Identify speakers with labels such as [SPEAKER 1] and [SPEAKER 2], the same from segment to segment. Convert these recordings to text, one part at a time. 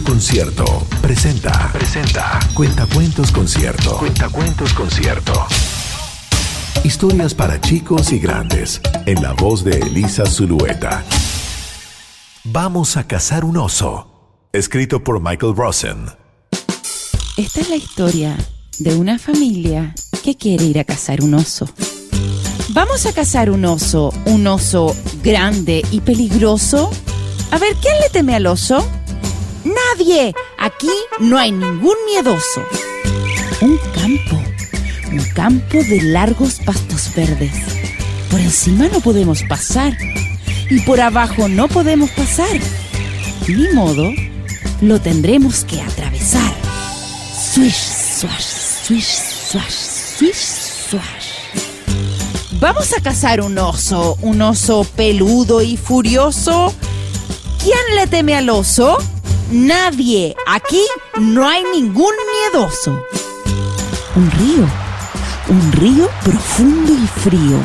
[SPEAKER 1] Concierto presenta. Presenta. Cuentacuentos Concierto. Cuentacuentos Concierto. Historias para chicos y grandes. En la voz de Elisa Zulueta. Vamos a cazar un oso. Escrito por Michael Rosen.
[SPEAKER 2] Esta es la historia de una familia que quiere ir a cazar un oso. Vamos a cazar un oso, un oso grande y peligroso. A ver, ¿quién le teme al oso? Nadie. Aquí no hay ningún miedoso. Un campo, un campo de largos pastos verdes. Por encima no podemos pasar y por abajo no podemos pasar. Ni modo, lo tendremos que atravesar. Swish, swash, swish, swash, swish, swash. Vamos a cazar un oso, un oso peludo y furioso. ¿Quién le teme al oso? Nadie. Aquí no hay ningún miedoso. Un río, un río profundo y frío.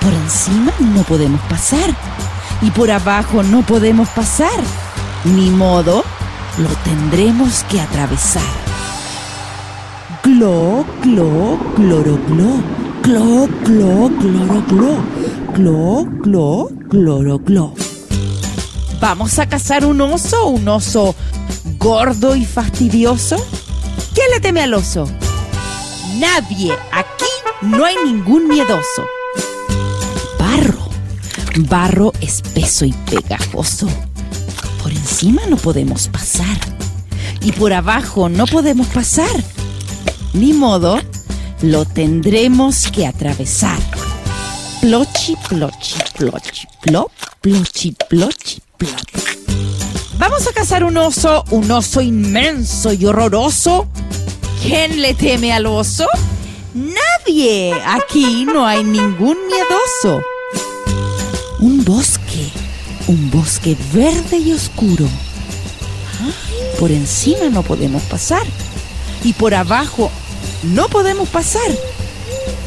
[SPEAKER 2] Por encima no podemos pasar y por abajo no podemos pasar. Ni modo, lo tendremos que atravesar. Glo. Glo, glo, gloro, glo. Glo, glo, gloro, glo. ¿Vamos a cazar un oso? ¿Un oso gordo y fastidioso? ¿Quién le teme al oso? Nadie. Aquí no hay ningún miedoso. Barro. Barro espeso y pegajoso. Por encima no podemos pasar. Y por abajo no podemos pasar. Ni modo, lo tendremos que atravesar. Plochi, plochi, plochi, plop, plochi, plochi, Vamos a cazar un oso, un oso inmenso y horroroso. ¿Quién le teme al oso? Nadie. Aquí no hay ningún miedoso. Un bosque, un bosque verde y oscuro. Por encima no podemos pasar. Y por abajo no podemos pasar.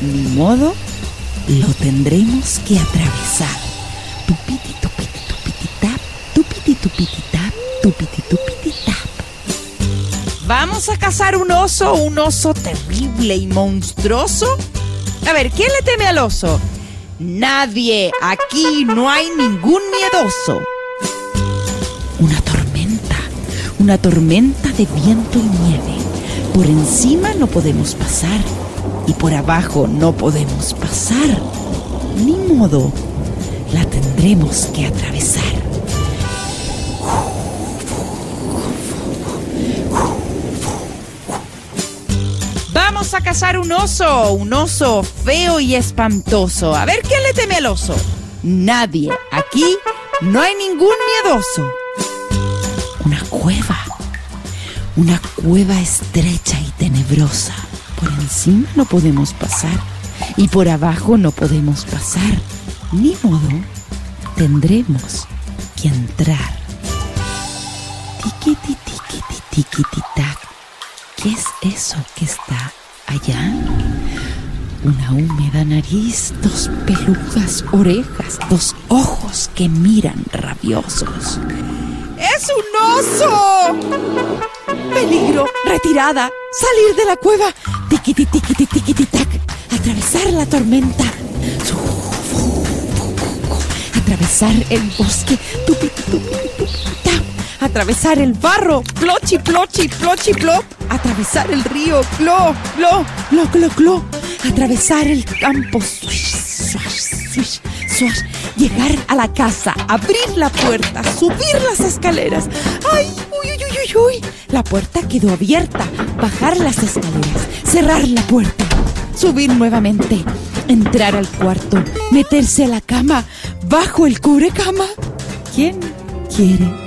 [SPEAKER 2] Ni modo, lo tendremos que atravesar. Tupiti, tupiti, tap, tupiti, tupiti, tap. Vamos a cazar un oso, un oso terrible y monstruoso. A ver, ¿quién le teme al oso? Nadie. Aquí no hay ningún miedoso. Una tormenta, una tormenta de viento y nieve. Por encima no podemos pasar y por abajo no podemos pasar. Ni modo, la tendremos que atravesar. Vamos a cazar un oso, un oso feo y espantoso. A ver quién le teme al oso. Nadie. Aquí no hay ningún miedoso. Una cueva una cueva estrecha y tenebrosa. Por encima no podemos pasar y por abajo no podemos pasar. Ni modo, tendremos que entrar. Tiquiti, tiquiti, tiquiti, tac. ¿Qué es eso que está allá? Una húmeda nariz, dos peludas orejas, dos ojos que miran rabiosos. ¡Es un oso! Peligro, retirada, salir de la cueva, tiquiti, tiquiti, tiquiti, tac, atravesar la tormenta, atravesar el bosque, tap, atravesar el barro, plochi, plochi, plochi, plop, atravesar el río, clo, clo, clo, clo, clo, atravesar el campo, swish, swash, swish, swash, llegar a la casa, abrir la puerta, subir las escaleras. ¡Ay! ¡Uy, uy, uy, uy, uy! La puerta quedó abierta. Bajar las escaleras, cerrar la puerta, subir nuevamente, entrar al cuarto, meterse a la cama, bajo el cubrecama. ¿Quién quiere